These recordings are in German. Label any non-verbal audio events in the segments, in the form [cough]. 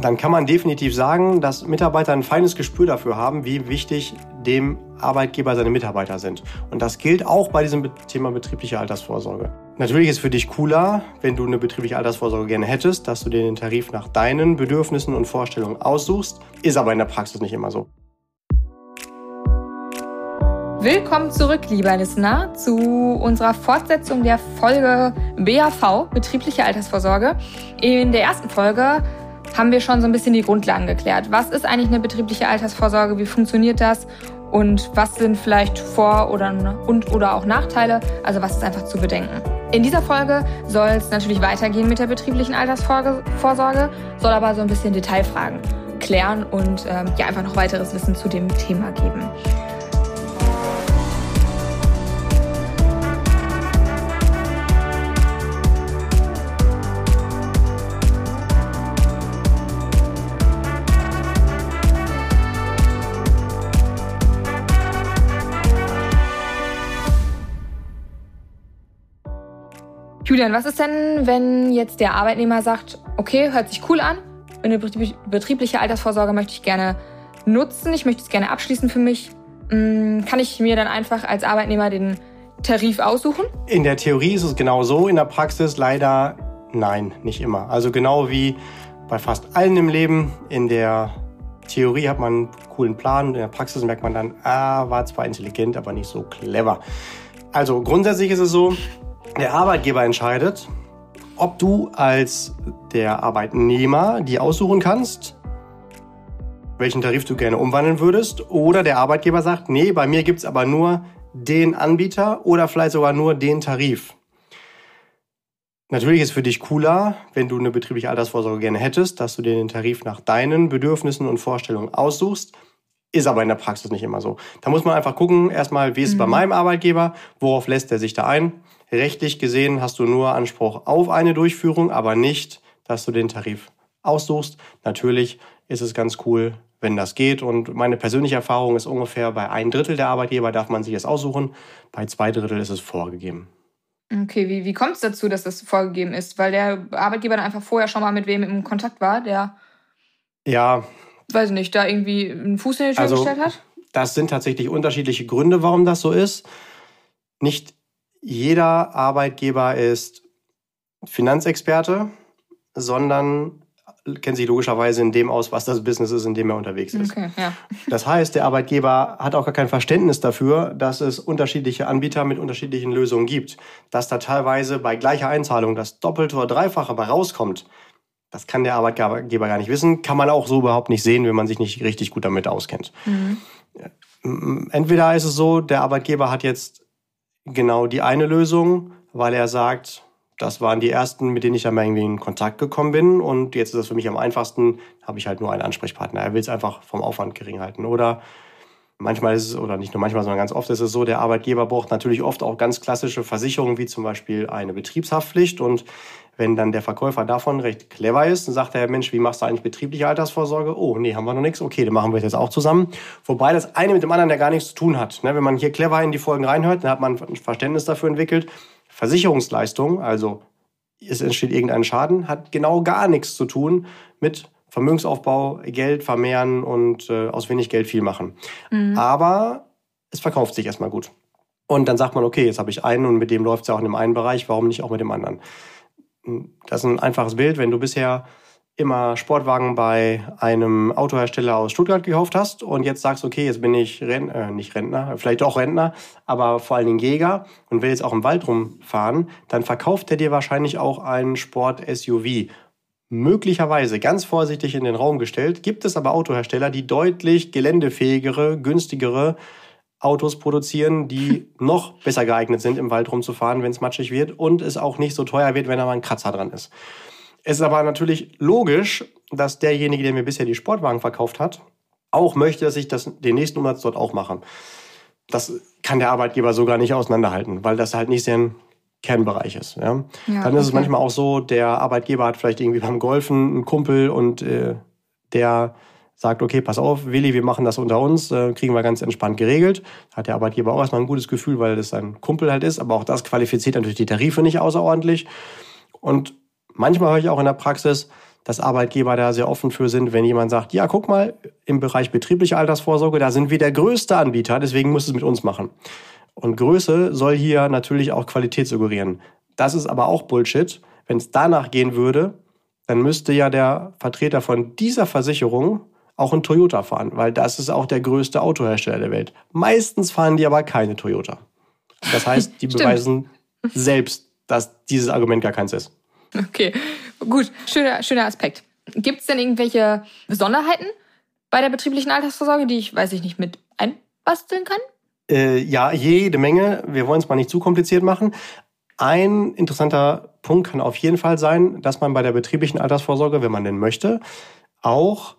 dann kann man definitiv sagen, dass Mitarbeiter ein feines Gespür dafür haben, wie wichtig dem Arbeitgeber seine Mitarbeiter sind. Und das gilt auch bei diesem Thema betriebliche Altersvorsorge. Natürlich ist für dich cooler, wenn du eine betriebliche Altersvorsorge gerne hättest, dass du dir den Tarif nach deinen Bedürfnissen und Vorstellungen aussuchst, ist aber in der Praxis nicht immer so. Willkommen zurück, lieber Listener, zu unserer Fortsetzung der Folge BAV, betriebliche Altersvorsorge. In der ersten Folge haben wir schon so ein bisschen die Grundlagen geklärt. Was ist eigentlich eine betriebliche Altersvorsorge? Wie funktioniert das? Und was sind vielleicht Vor- oder, und, oder auch Nachteile? Also was ist einfach zu bedenken? In dieser Folge soll es natürlich weitergehen mit der betrieblichen Altersvorsorge, soll aber so ein bisschen Detailfragen klären und ähm, ja einfach noch weiteres Wissen zu dem Thema geben. Julian, was ist denn, wenn jetzt der Arbeitnehmer sagt, okay, hört sich cool an, eine betriebliche Altersvorsorge möchte ich gerne nutzen, ich möchte es gerne abschließen für mich. Mm, kann ich mir dann einfach als Arbeitnehmer den Tarif aussuchen? In der Theorie ist es genau so, in der Praxis leider nein, nicht immer. Also genau wie bei fast allen im Leben, in der Theorie hat man einen coolen Plan, in der Praxis merkt man dann, ah, war zwar intelligent, aber nicht so clever. Also grundsätzlich ist es so, der Arbeitgeber entscheidet, ob du als der Arbeitnehmer die aussuchen kannst, welchen Tarif du gerne umwandeln würdest, oder der Arbeitgeber sagt, nee, bei mir gibt's aber nur den Anbieter oder vielleicht sogar nur den Tarif. Natürlich ist es für dich cooler, wenn du eine betriebliche Altersvorsorge gerne hättest, dass du dir den Tarif nach deinen Bedürfnissen und Vorstellungen aussuchst. Ist aber in der Praxis nicht immer so. Da muss man einfach gucken, erstmal, wie ist es mhm. bei meinem Arbeitgeber, worauf lässt er sich da ein Rechtlich gesehen hast du nur Anspruch auf eine Durchführung, aber nicht, dass du den Tarif aussuchst. Natürlich ist es ganz cool, wenn das geht. Und meine persönliche Erfahrung ist ungefähr bei ein Drittel der Arbeitgeber darf man sich das aussuchen, bei zwei Drittel ist es vorgegeben. Okay, wie, wie kommt es dazu, dass das vorgegeben ist? Weil der Arbeitgeber dann einfach vorher schon mal mit wem im Kontakt war, der. Ja. Weiß nicht, da irgendwie einen Fuß in die Tür also, gestellt hat? Das sind tatsächlich unterschiedliche Gründe, warum das so ist. Nicht jeder Arbeitgeber ist Finanzexperte, sondern kennt sich logischerweise in dem aus, was das Business ist, in dem er unterwegs ist. Okay, ja. Das heißt, der Arbeitgeber hat auch gar kein Verständnis dafür, dass es unterschiedliche Anbieter mit unterschiedlichen Lösungen gibt. Dass da teilweise bei gleicher Einzahlung das Doppelte oder Dreifache bei rauskommt, das kann der Arbeitgeber gar nicht wissen, kann man auch so überhaupt nicht sehen, wenn man sich nicht richtig gut damit auskennt. Mhm. Entweder ist es so, der Arbeitgeber hat jetzt genau die eine Lösung, weil er sagt, das waren die ersten, mit denen ich dann mal irgendwie in Kontakt gekommen bin. Und jetzt ist es für mich am einfachsten, habe ich halt nur einen Ansprechpartner. Er will es einfach vom Aufwand gering halten. Oder manchmal ist es, oder nicht nur manchmal, sondern ganz oft ist es so, der Arbeitgeber braucht natürlich oft auch ganz klassische Versicherungen, wie zum Beispiel eine Betriebshaftpflicht. Und wenn dann der Verkäufer davon recht clever ist, dann sagt er, Mensch, wie machst du eigentlich betriebliche Altersvorsorge? Oh, nee, haben wir noch nichts. Okay, dann machen wir das jetzt auch zusammen. Wobei das eine mit dem anderen ja gar nichts zu tun hat. Ne, wenn man hier clever in die Folgen reinhört, dann hat man ein Verständnis dafür entwickelt. Versicherungsleistung, also es entsteht irgendein Schaden, hat genau gar nichts zu tun mit Vermögensaufbau, Geld vermehren und äh, aus wenig Geld viel machen. Mhm. Aber es verkauft sich erstmal gut. Und dann sagt man, okay, jetzt habe ich einen und mit dem läuft es ja auch in dem einen Bereich, warum nicht auch mit dem anderen? das ist ein einfaches Bild. Wenn du bisher immer Sportwagen bei einem Autohersteller aus Stuttgart gekauft hast und jetzt sagst, okay, jetzt bin ich Ren äh, nicht Rentner, vielleicht auch Rentner, aber vor allen Dingen Jäger und will jetzt auch im Wald rumfahren, dann verkauft er dir wahrscheinlich auch einen Sport-SUV. Möglicherweise, ganz vorsichtig in den Raum gestellt, gibt es aber Autohersteller, die deutlich geländefähigere, günstigere Autos produzieren, die [laughs] noch besser geeignet sind, im Wald rumzufahren, wenn es matschig wird und es auch nicht so teuer wird, wenn da mal ein Kratzer dran ist. Es ist aber natürlich logisch, dass derjenige, der mir bisher die Sportwagen verkauft hat, auch möchte, dass ich das den nächsten Umsatz dort auch mache. Das kann der Arbeitgeber so gar nicht auseinanderhalten, weil das halt nicht sein Kernbereich ist. Ja? ja Dann ist es manchmal auch so, der Arbeitgeber hat vielleicht irgendwie beim Golfen einen Kumpel und äh, der sagt, okay, pass auf, Willi, wir machen das unter uns, äh, kriegen wir ganz entspannt geregelt. Hat der Arbeitgeber auch erstmal ein gutes Gefühl, weil das sein Kumpel halt ist, aber auch das qualifiziert natürlich die Tarife nicht außerordentlich. Und manchmal höre ich auch in der Praxis, dass Arbeitgeber da sehr offen für sind, wenn jemand sagt, ja, guck mal, im Bereich betriebliche Altersvorsorge, da sind wir der größte Anbieter, deswegen muss es mit uns machen. Und Größe soll hier natürlich auch Qualität suggerieren. Das ist aber auch Bullshit. Wenn es danach gehen würde, dann müsste ja der Vertreter von dieser Versicherung auch ein Toyota fahren, weil das ist auch der größte Autohersteller der Welt. Meistens fahren die aber keine Toyota. Das heißt, die [laughs] beweisen selbst, dass dieses Argument gar keins ist. Okay, gut, schöner, schöner Aspekt. Gibt es denn irgendwelche Besonderheiten bei der betrieblichen Altersvorsorge, die ich, weiß ich nicht, mit einbasteln kann? Äh, ja, jede Menge. Wir wollen es mal nicht zu kompliziert machen. Ein interessanter Punkt kann auf jeden Fall sein, dass man bei der betrieblichen Altersvorsorge, wenn man denn möchte, auch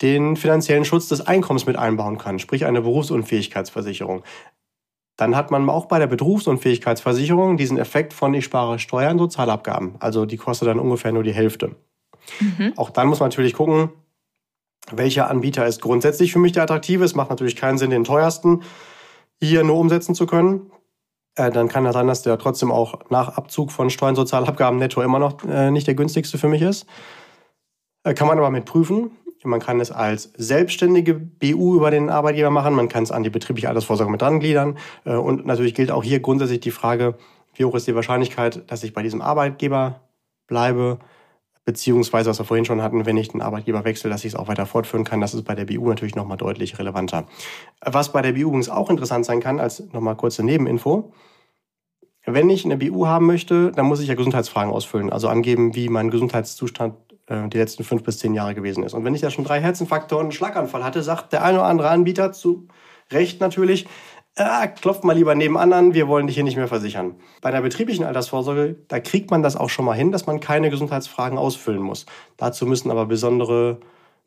den finanziellen Schutz des Einkommens mit einbauen kann, sprich eine Berufsunfähigkeitsversicherung. Dann hat man auch bei der Berufsunfähigkeitsversicherung diesen Effekt von ich spare Steuern, Sozialabgaben. Also die kostet dann ungefähr nur die Hälfte. Mhm. Auch dann muss man natürlich gucken, welcher Anbieter ist grundsätzlich für mich der attraktive. Es macht natürlich keinen Sinn, den teuersten hier nur umsetzen zu können. Äh, dann kann das sein, dass der trotzdem auch nach Abzug von Steuern, Sozialabgaben netto immer noch äh, nicht der günstigste für mich ist. Äh, kann man aber mit prüfen. Man kann es als selbstständige BU über den Arbeitgeber machen. Man kann es an die betriebliche Altersvorsorge mit dran gliedern. Äh, und natürlich gilt auch hier grundsätzlich die Frage, wie hoch ist die Wahrscheinlichkeit, dass ich bei diesem Arbeitgeber bleibe, beziehungsweise, was wir vorhin schon hatten, wenn ich den Arbeitgeber wechsle, dass ich es auch weiter fortführen kann. Das ist bei der BU natürlich nochmal deutlich relevanter. Was bei der BU übrigens auch interessant sein kann, als nochmal kurze Nebeninfo, wenn ich eine BU haben möchte, dann muss ich ja Gesundheitsfragen ausfüllen, also angeben, wie mein Gesundheitszustand äh, die letzten fünf bis zehn Jahre gewesen ist. Und wenn ich da schon drei Herzinfarkte einen Schlaganfall hatte, sagt der eine oder andere Anbieter zu Recht natürlich, äh, klopft mal lieber nebenan an, wir wollen dich hier nicht mehr versichern. Bei der betrieblichen Altersvorsorge, da kriegt man das auch schon mal hin, dass man keine Gesundheitsfragen ausfüllen muss. Dazu müssen aber besondere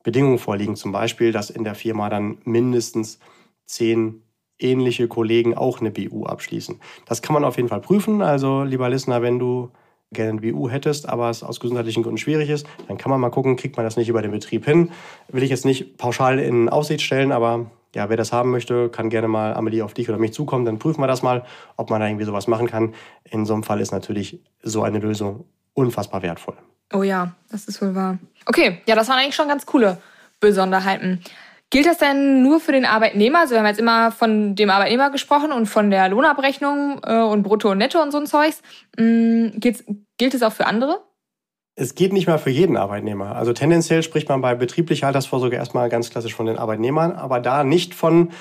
Bedingungen vorliegen. Zum Beispiel, dass in der Firma dann mindestens zehn ähnliche Kollegen auch eine BU abschließen. Das kann man auf jeden Fall prüfen. Also, lieber Listener, wenn du gerne ein BU hättest, aber es aus gesundheitlichen Gründen schwierig ist, dann kann man mal gucken, kriegt man das nicht über den Betrieb hin. Will ich jetzt nicht pauschal in Aussicht stellen, aber ja, wer das haben möchte, kann gerne mal Amelie auf dich oder mich zukommen, dann prüfen wir das mal, ob man da irgendwie sowas machen kann. In so einem Fall ist natürlich so eine Lösung unfassbar wertvoll. Oh ja, das ist wohl wahr. Okay, ja, das waren eigentlich schon ganz coole Besonderheiten. Gilt das denn nur für den Arbeitnehmer? Also wir haben jetzt immer von dem Arbeitnehmer gesprochen und von der Lohnabrechnung äh, und Brutto und Netto und so ein Zeugs. Mm, gilt es auch für andere? Es geht nicht mehr für jeden Arbeitnehmer. Also tendenziell spricht man bei betrieblicher Altersvorsorge erstmal ganz klassisch von den Arbeitnehmern, aber da nicht von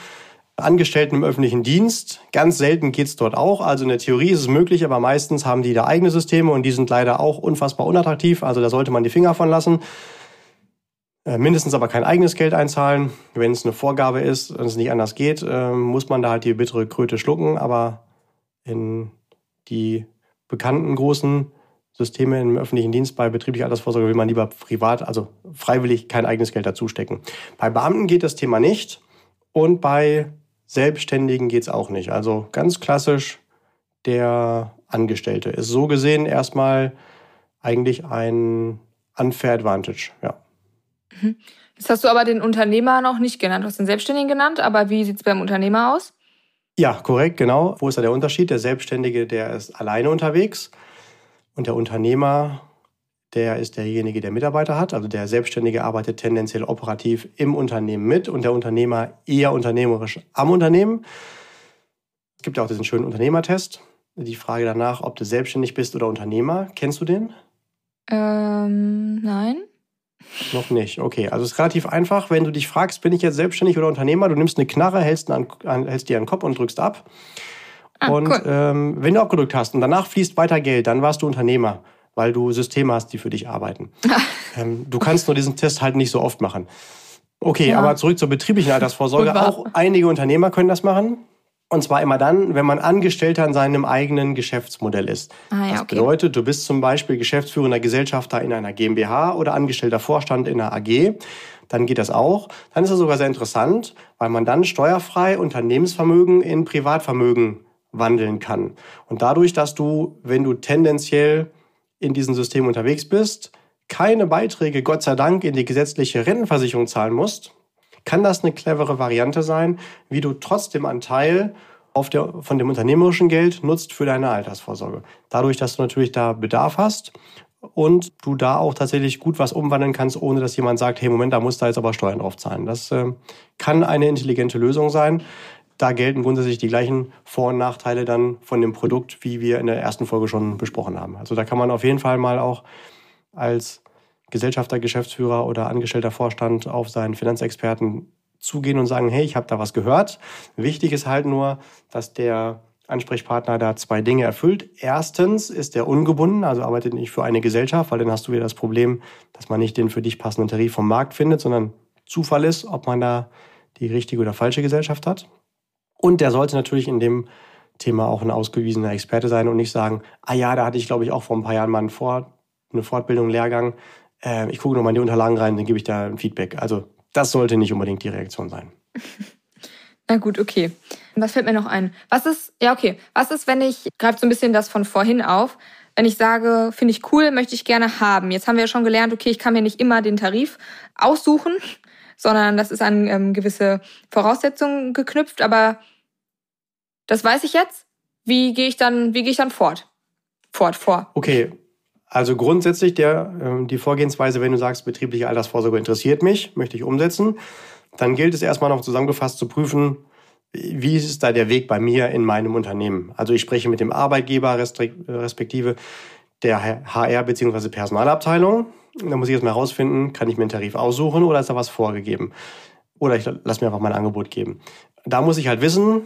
Angestellten im öffentlichen Dienst. Ganz selten geht's dort auch. Also in der Theorie ist es möglich, aber meistens haben die da eigene Systeme und die sind leider auch unfassbar unattraktiv. Also da sollte man die Finger von lassen. Äh, mindestens aber kein eigenes Geld einzahlen. Wenn es eine Vorgabe ist und es nicht anders geht, äh, muss man da halt die bittere Kröte schlucken. Aber in die bekannten großen Systeme im öffentlichen Dienst bei betrieblicher Altersvorsorge will man lieber privat, also freiwillig kein eigenes Geld dazustecken. Bei Beamten geht das Thema nicht und bei Selbstständigen geht es auch nicht. Also ganz klassisch, der Angestellte ist so gesehen erstmal eigentlich ein Unfair Advantage, ja. Mhm. Jetzt hast du aber den Unternehmer noch nicht genannt. Du hast den Selbstständigen genannt, aber wie sieht es beim Unternehmer aus? Ja, korrekt, genau. Wo ist da der Unterschied? Der Selbstständige, der ist alleine unterwegs und der Unternehmer, der ist derjenige, der Mitarbeiter hat. Also der Selbstständige arbeitet tendenziell operativ im Unternehmen mit und der Unternehmer eher unternehmerisch am Unternehmen. Es gibt ja auch diesen schönen Unternehmertest. Die Frage danach, ob du selbstständig bist oder Unternehmer. Kennst du den? Ähm, nein. Noch nicht. Okay, also es ist relativ einfach. Wenn du dich fragst, bin ich jetzt selbstständig oder Unternehmer, du nimmst eine Knarre, hältst, an, hältst dir an den Kopf und drückst ab. Ah, und cool. ähm, wenn du abgedrückt hast und danach fließt weiter Geld, dann warst du Unternehmer, weil du Systeme hast, die für dich arbeiten. [laughs] ähm, du kannst nur diesen Test halt nicht so oft machen. Okay, ja. aber zurück zur betrieblichen Altersvorsorge. Auch einige Unternehmer können das machen. Und zwar immer dann, wenn man Angestellter in seinem eigenen Geschäftsmodell ist. Ah, ja, das okay. bedeutet, du bist zum Beispiel geschäftsführender Gesellschafter in einer GmbH oder angestellter Vorstand in einer AG. Dann geht das auch. Dann ist es sogar sehr interessant, weil man dann steuerfrei Unternehmensvermögen in Privatvermögen wandeln kann. Und dadurch, dass du, wenn du tendenziell in diesem System unterwegs bist, keine Beiträge, Gott sei Dank, in die gesetzliche Rentenversicherung zahlen musst, kann das eine clevere Variante sein, wie du trotzdem einen Teil der, von dem unternehmerischen Geld nutzt für deine Altersvorsorge. Dadurch, dass du natürlich da Bedarf hast und du da auch tatsächlich gut was umwandeln kannst, ohne dass jemand sagt, hey Moment, da musst du jetzt aber Steuern drauf zahlen. Das äh, kann eine intelligente Lösung sein. Da gelten grundsätzlich die gleichen Vor- und Nachteile dann von dem Produkt, wie wir in der ersten Folge schon besprochen haben. Also da kann man auf jeden Fall mal auch als Gesellschafter, Geschäftsführer oder angestellter Vorstand auf seinen Finanzexperten zugehen und sagen, hey, ich habe da was gehört. Wichtig ist halt nur, dass der Ansprechpartner da zwei Dinge erfüllt. Erstens ist er ungebunden, also arbeitet nicht für eine Gesellschaft, weil dann hast du wieder das Problem, dass man nicht den für dich passenden Tarif vom Markt findet, sondern Zufall ist, ob man da die richtige oder falsche Gesellschaft hat. Und der sollte natürlich in dem Thema auch ein ausgewiesener Experte sein und nicht sagen, ah ja, da hatte ich, glaube ich, auch vor ein paar Jahren mal einen Fort, eine Fortbildung, einen Lehrgang. Äh, ich gucke nochmal in die Unterlagen rein, dann gebe ich da ein Feedback. Also das sollte nicht unbedingt die Reaktion sein. [laughs] Na gut, okay. Was fällt mir noch ein? Was ist, ja, okay. Was ist, wenn ich, greift so ein bisschen das von vorhin auf, wenn ich sage, finde ich cool, möchte ich gerne haben. Jetzt haben wir ja schon gelernt, okay, ich kann mir nicht immer den Tarif aussuchen, sondern das ist an ähm, gewisse Voraussetzungen geknüpft, aber das weiß ich jetzt. Wie gehe ich dann, wie gehe ich dann fort? Fort, vor. Okay. Also grundsätzlich der, äh, die Vorgehensweise, wenn du sagst, betriebliche Altersvorsorge interessiert mich, möchte ich umsetzen, dann gilt es erstmal noch zusammengefasst zu prüfen, wie ist da der Weg bei mir in meinem Unternehmen? Also ich spreche mit dem Arbeitgeber respektive der HR bzw. Personalabteilung. Da muss ich erstmal herausfinden, kann ich mir einen Tarif aussuchen oder ist da was vorgegeben? Oder ich lasse mir einfach mein Angebot geben. Da muss ich halt wissen,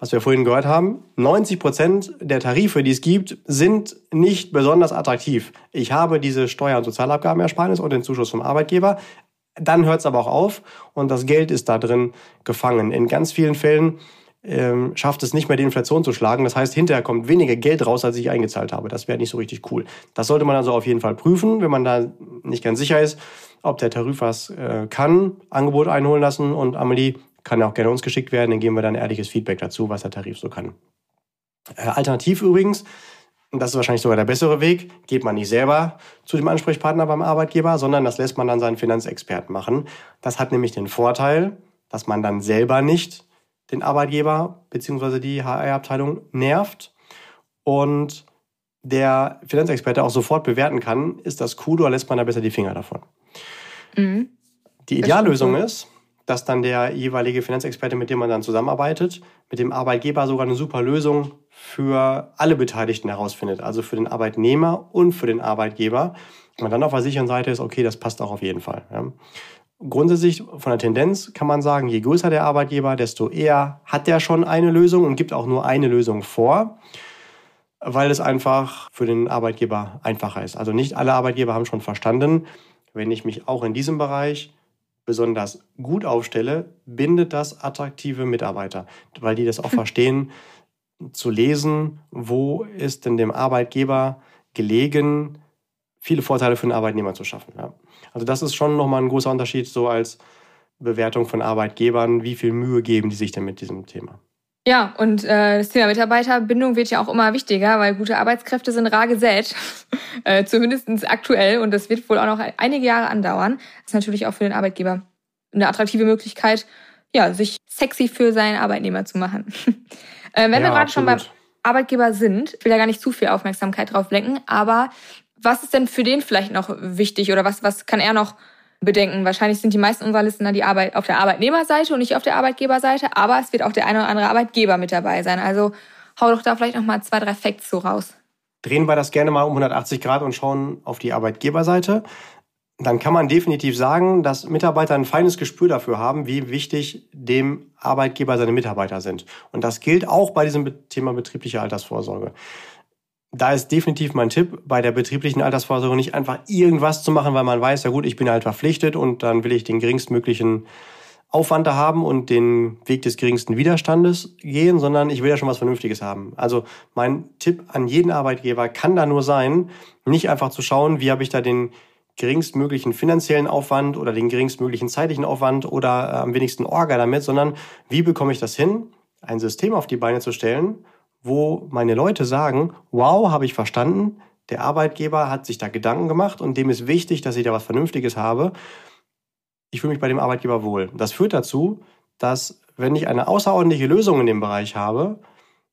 was wir vorhin gehört haben, 90 Prozent der Tarife, die es gibt, sind nicht besonders attraktiv. Ich habe diese Steuer- und Sozialabgabenersparnis und den Zuschuss vom Arbeitgeber, dann hört es aber auch auf und das Geld ist da drin gefangen. In ganz vielen Fällen ähm, schafft es nicht mehr, die Inflation zu schlagen. Das heißt, hinterher kommt weniger Geld raus, als ich eingezahlt habe. Das wäre nicht so richtig cool. Das sollte man also auf jeden Fall prüfen, wenn man da nicht ganz sicher ist, ob der Tarif was äh, kann, Angebot einholen lassen und Amelie kann auch gerne uns geschickt werden, dann geben wir dann ehrliches Feedback dazu, was der Tarif so kann. Äh, alternativ übrigens, und das ist wahrscheinlich sogar der bessere Weg, geht man nicht selber zu dem Ansprechpartner beim Arbeitgeber, sondern das lässt man dann seinen Finanzexperten machen. Das hat nämlich den Vorteil, dass man dann selber nicht den Arbeitgeber bzw. die HR-Abteilung nervt und der Finanzexperte auch sofort bewerten kann, ist das cool oder lässt man da besser die Finger davon. Mhm. Die Ideallösung ist, dass dann der jeweilige Finanzexperte, mit dem man dann zusammenarbeitet, mit dem Arbeitgeber sogar eine super Lösung für alle Beteiligten herausfindet, also für den Arbeitnehmer und für den Arbeitgeber. Und dann auf der sicheren Seite ist, okay, das passt auch auf jeden Fall. Ja. Grundsätzlich von der Tendenz kann man sagen, je größer der Arbeitgeber, desto eher hat der schon eine Lösung und gibt auch nur eine Lösung vor, weil es einfach für den Arbeitgeber einfacher ist. Also nicht alle Arbeitgeber haben schon verstanden, wenn ich mich auch in diesem Bereich besonders gut aufstelle, bindet das attraktive Mitarbeiter, weil die das auch [laughs] verstehen, zu lesen, wo ist denn dem Arbeitgeber gelegen, viele Vorteile für den Arbeitnehmer zu schaffen. Ja. Also das ist schon nochmal ein großer Unterschied so als Bewertung von Arbeitgebern, wie viel Mühe geben die sich denn mit diesem Thema. Ja, und äh, das Thema Mitarbeiterbindung wird ja auch immer wichtiger, weil gute Arbeitskräfte sind rar gesät, [laughs] äh, zumindest aktuell. Und das wird wohl auch noch einige Jahre andauern. Das ist natürlich auch für den Arbeitgeber eine attraktive Möglichkeit, ja, sich sexy für seinen Arbeitnehmer zu machen. [laughs] äh, wenn ja, wir gerade schon beim Arbeitgeber sind, will ja gar nicht zu viel Aufmerksamkeit drauf lenken, aber was ist denn für den vielleicht noch wichtig oder was, was kann er noch bedenken. Wahrscheinlich sind die meisten unserer Listener die Arbeit auf der Arbeitnehmerseite und nicht auf der Arbeitgeberseite, aber es wird auch der eine oder andere Arbeitgeber mit dabei sein. Also hau doch da vielleicht noch mal zwei, drei Facts so raus. Drehen wir das gerne mal um 180 Grad und schauen auf die Arbeitgeberseite. Dann kann man definitiv sagen, dass Mitarbeiter ein feines Gespür dafür haben, wie wichtig dem Arbeitgeber seine Mitarbeiter sind. Und das gilt auch bei diesem Thema betriebliche Altersvorsorge da ist definitiv mein Tipp, bei der betrieblichen Altersvorsorge nicht einfach irgendwas zu machen, weil man weiß, ja gut, ich bin halt verpflichtet und dann will ich den geringstmöglichen Aufwand da haben und den Weg des geringsten Widerstandes gehen, sondern ich will ja schon was Vernünftiges haben. Also mein Tipp an jeden Arbeitgeber kann da nur sein, nicht einfach zu schauen, wie habe ich da den geringstmöglichen finanziellen Aufwand oder den geringstmöglichen zeitlichen Aufwand oder äh, am wenigsten Orga damit, sondern wie bekomme ich das hin, ein System auf die Beine zu stellen, wo meine Leute sagen, wow, habe ich verstanden, der Arbeitgeber hat sich da Gedanken gemacht und dem ist wichtig, dass ich da was Vernünftiges habe. Ich fühle mich bei dem Arbeitgeber wohl. Das führt dazu, dass wenn ich eine außerordentliche Lösung in dem Bereich habe,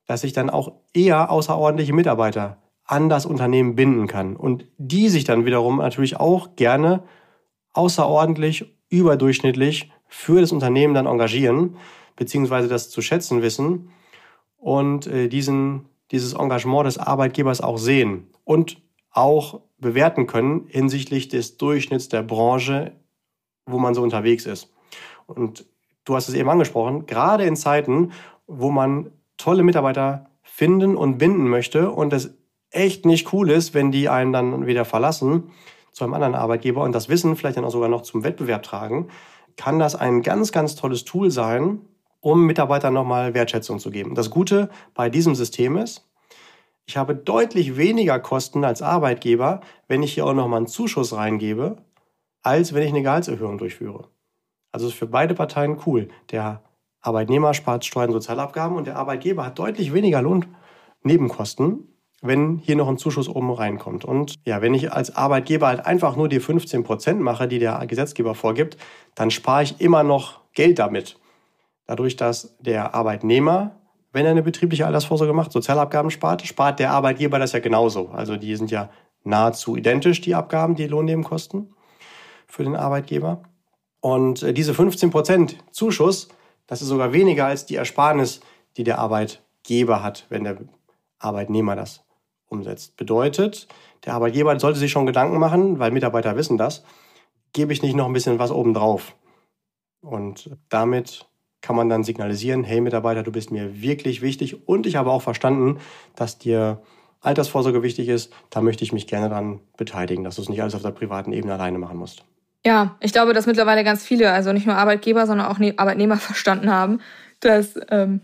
dass ich dann auch eher außerordentliche Mitarbeiter an das Unternehmen binden kann und die sich dann wiederum natürlich auch gerne außerordentlich überdurchschnittlich für das Unternehmen dann engagieren, beziehungsweise das zu schätzen wissen und äh, diesen, dieses Engagement des Arbeitgebers auch sehen und auch bewerten können hinsichtlich des Durchschnitts der Branche, wo man so unterwegs ist. Und du hast es eben angesprochen, gerade in Zeiten, wo man tolle Mitarbeiter finden und binden möchte und es echt nicht cool ist, wenn die einen dann wieder verlassen zu einem anderen Arbeitgeber und das Wissen vielleicht dann auch sogar noch zum Wettbewerb tragen, kann das ein ganz, ganz tolles Tool sein, um Mitarbeitern nochmal Wertschätzung zu geben. Das Gute bei diesem System ist, ich habe deutlich weniger Kosten als Arbeitgeber, wenn ich hier auch nochmal einen Zuschuss reingebe, als wenn ich eine Gehaltserhöhung durchführe. Also ist für beide Parteien cool. Der Arbeitnehmer spart Steuern und Sozialabgaben und der Arbeitgeber hat deutlich weniger Lohnnebenkosten, wenn hier noch ein Zuschuss oben reinkommt. Und ja, wenn ich als Arbeitgeber halt einfach nur die 15 Prozent mache, die der Gesetzgeber vorgibt, dann spare ich immer noch Geld damit. Dadurch, dass der Arbeitnehmer, wenn er eine betriebliche Altersvorsorge macht, Sozialabgaben spart, spart der Arbeitgeber das ja genauso. Also die sind ja nahezu identisch, die Abgaben, die Lohnnebenkosten für den Arbeitgeber. Und äh, diese 15 Prozent Zuschuss, das ist sogar weniger als die Ersparnis, die der Arbeitgeber hat, wenn der Arbeitnehmer das umsetzt. Bedeutet, der Arbeitgeber sollte sich schon Gedanken machen, weil Mitarbeiter wissen das, gebe ich nicht noch ein bisschen was obendrauf. Und damit kann man dann signalisieren, hey Mitarbeiter, du bist mir wirklich wichtig und ich habe auch verstanden, dass dir Altersvorsorge wichtig ist, da möchte ich mich gerne daran beteiligen, dass du es nicht alles auf der privaten Ebene alleine machen musst. Ja, ich glaube, dass mittlerweile ganz viele, also nicht nur Arbeitgeber, sondern auch ne-, Arbeitnehmer [laughs] verstanden haben, dass ähm,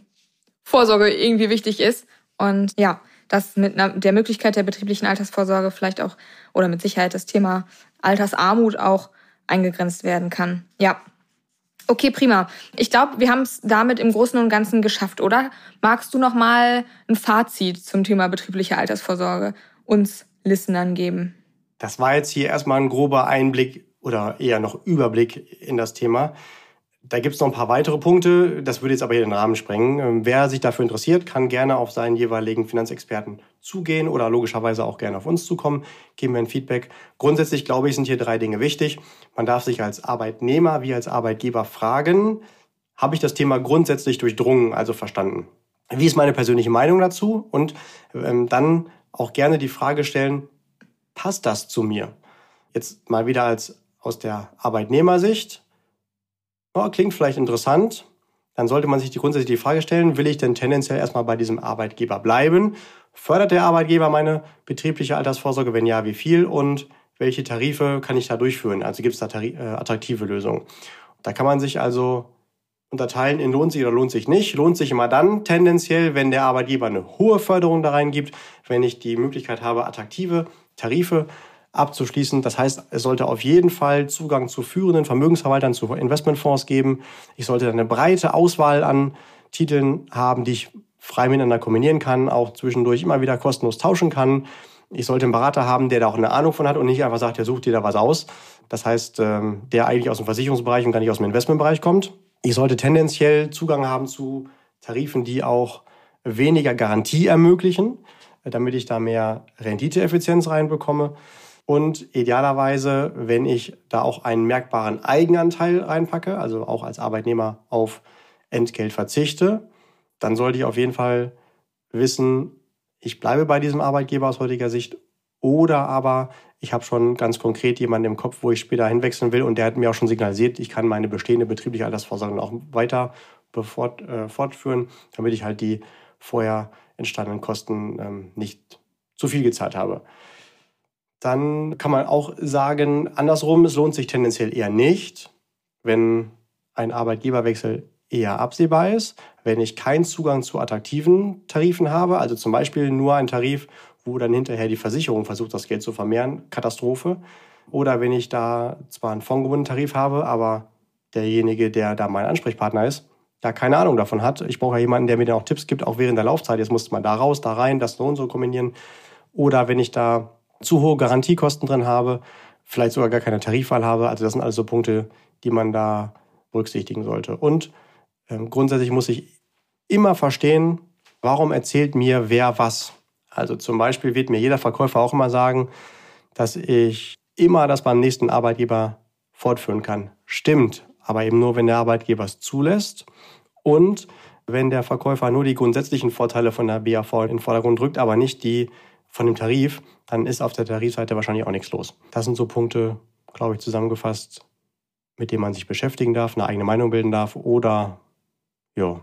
Vorsorge irgendwie wichtig ist. Und ja, dass mit der Möglichkeit der betrieblichen Altersvorsorge vielleicht auch oder mit Sicherheit das Thema Altersarmut auch eingegrenzt werden kann. Ja. Okay, prima. Ich glaube, wir haben es damit im Großen und Ganzen geschafft, oder? Magst du noch mal ein Fazit zum Thema betriebliche Altersvorsorge uns Listenern geben? Das war jetzt hier erstmal ein grober Einblick oder eher noch Überblick in das Thema. Da gibt es noch ein paar weitere Punkte, das würde jetzt aber hier den Rahmen sprengen. Ähm, wer sich dafür interessiert, kann gerne auf seinen jeweiligen Finanzexperten zugehen oder logischerweise auch gerne auf uns zukommen, geben wir ein Feedback. Grundsätzlich glaube ich, sind hier drei Dinge wichtig. Man darf sich als Arbeitnehmer wie als Arbeitgeber fragen, habe ich das Thema grundsätzlich durchdrungen, also verstanden? Wie ist meine persönliche Meinung dazu? Und ähm, dann auch gerne die Frage stellen, passt das zu mir? Jetzt mal wieder als aus der Arbeitnehmersicht oh, klingt vielleicht interessant, dann sollte man sich die grundsätzlich die Frage stellen, will ich denn tendenziell erstmal bei diesem Arbeitgeber bleiben? Fördert der Arbeitgeber meine betriebliche Altersvorsorge? Wenn ja, wie viel? Und welche Tarife kann ich da durchführen? Also gibt es da äh, attraktive Lösungen? Da kann man sich also unterteilen in lohnt sich oder lohnt sich nicht. Lohnt sich immer dann tendenziell, wenn der Arbeitgeber eine hohe Förderung da reingibt, wenn ich die Möglichkeit habe, attraktive Tarife abzuschließen. Das heißt, es sollte auf jeden Fall Zugang zu führenden Vermögensverwaltern, zu Investmentfonds geben. Ich sollte eine breite Auswahl an Titeln haben, die ich frei miteinander kombinieren kann, auch zwischendurch immer wieder kostenlos tauschen kann. Ich sollte einen Berater haben, der da auch eine Ahnung von hat und nicht einfach sagt, ja, such dir da was aus. Das heißt, ähm, der eigentlich aus dem Versicherungsbereich und gar nicht aus dem Investmentbereich kommt. Ich sollte tendenziell Zugang haben zu Tarifen, die auch weniger Garantie ermöglichen, damit ich da mehr Renditeeffizienz reinbekomme. Und idealerweise, wenn ich da auch einen merkbaren Eigenanteil reinpacke, also auch als Arbeitnehmer auf Entgelt verzichte, dann sollte ich auf jeden Fall wissen, ich bleibe bei diesem Arbeitgeber aus heutiger Sicht oder aber ich habe schon ganz konkret jemanden im Kopf, wo ich später hinwechseln will und der hat mir auch schon signalisiert, ich kann meine bestehende betriebliche Altersvorsorge auch weiter befort, äh, fortführen, damit ich halt die vorher entstandenen Kosten ähm, nicht zu viel gezahlt habe dann kann man auch sagen, andersrum, es lohnt sich tendenziell eher nicht, wenn ein Arbeitgeberwechsel eher absehbar ist, wenn ich keinen Zugang zu attraktiven Tarifen habe, also zum Beispiel nur ein Tarif, wo dann hinterher die Versicherung versucht, das Geld zu vermehren, Katastrophe. Oder wenn ich da zwar einen fondgebundenen Tarif habe, aber derjenige, der da mein Ansprechpartner ist, da keine Ahnung davon hat. Ich brauche ja jemanden, der mir dann auch Tipps gibt, auch während der Laufzeit. Jetzt muss man da raus, da rein, das so und so kombinieren. Oder wenn ich da zu hohe Garantiekosten drin habe, vielleicht sogar gar keine Tarifwahl habe. Also das sind alles so Punkte, die man da berücksichtigen sollte. Und ähm, grundsätzlich muss ich immer verstehen, warum erzählt mir wer was. Also zum Beispiel wird mir jeder Verkäufer auch immer sagen, dass ich immer das beim nächsten Arbeitgeber fortführen kann. Stimmt, aber eben nur, wenn der Arbeitgeber es zulässt und wenn der Verkäufer nur die grundsätzlichen Vorteile von der BAV in den Vordergrund drückt, aber nicht die von dem Tarif, dann ist auf der Tarifseite wahrscheinlich auch nichts los. Das sind so Punkte, glaube ich, zusammengefasst, mit denen man sich beschäftigen darf, eine eigene Meinung bilden darf oder ja,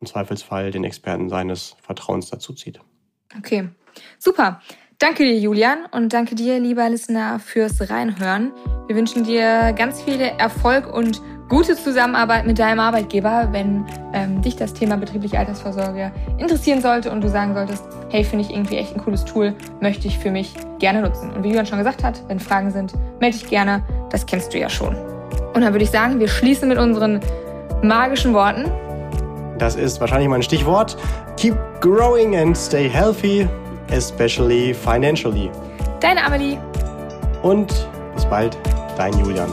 im Zweifelsfall den Experten seines Vertrauens dazu zieht. Okay, super. Danke dir, Julian, und danke dir, lieber Listener, fürs Reinhören. Wir wünschen dir ganz viel Erfolg und gute Zusammenarbeit mit deinem Arbeitgeber, wenn ähm, dich das Thema betriebliche Altersvorsorge interessieren sollte und du sagen solltest, hey, finde ich irgendwie echt ein cooles Tool, möchte ich für mich gerne nutzen. Und wie Julian schon gesagt hat, wenn Fragen sind, melde dich gerne, das kennst du ja schon. Und dann würde ich sagen, wir schließen mit unseren magischen Worten. Das ist wahrscheinlich mein Stichwort. Keep growing and stay healthy, especially financially. Deine Amelie. Und bis bald, dein Julian.